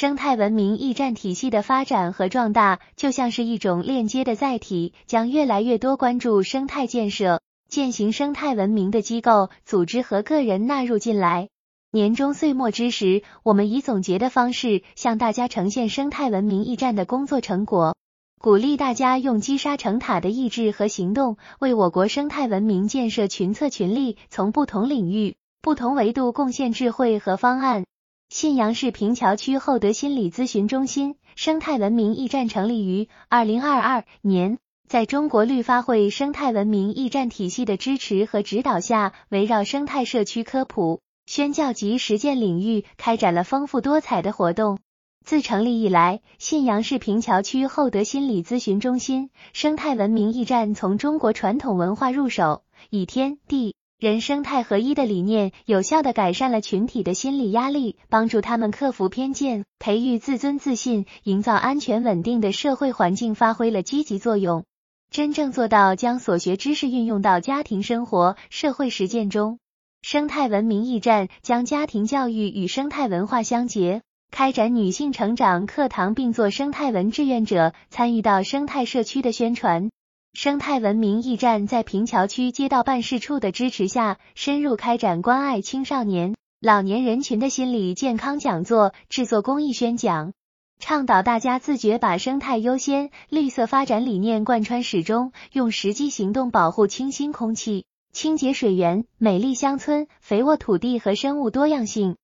生态文明驿站体系的发展和壮大，就像是一种链接的载体，将越来越多关注生态建设、践行生态文明的机构、组织和个人纳入进来。年终岁末之时，我们以总结的方式向大家呈现生态文明驿站的工作成果，鼓励大家用积沙成塔的意志和行动，为我国生态文明建设群策群力，从不同领域、不同维度贡献智慧和方案。信阳市平桥区厚德心理咨询中心生态文明驿站成立于二零二二年，在中国绿发会生态文明驿站体系的支持和指导下，围绕生态社区科普、宣教及实践领域，开展了丰富多彩的活动。自成立以来，信阳市平桥区厚德心理咨询中心生态文明驿站从中国传统文化入手，以天地。人生态合一的理念，有效的改善了群体的心理压力，帮助他们克服偏见，培育自尊自信，营造安全稳定的社会环境，发挥了积极作用，真正做到将所学知识运用到家庭生活、社会实践中。生态文明驿站将家庭教育与生态文化相结，开展女性成长课堂，并做生态文志愿者，参与到生态社区的宣传。生态文明驿站在平桥区街道办事处的支持下，深入开展关爱青少年、老年人群的心理健康讲座，制作公益宣讲，倡导大家自觉把生态优先、绿色发展理念贯穿始终，用实际行动保护清新空气、清洁水源、美丽乡村、肥沃土地和生物多样性。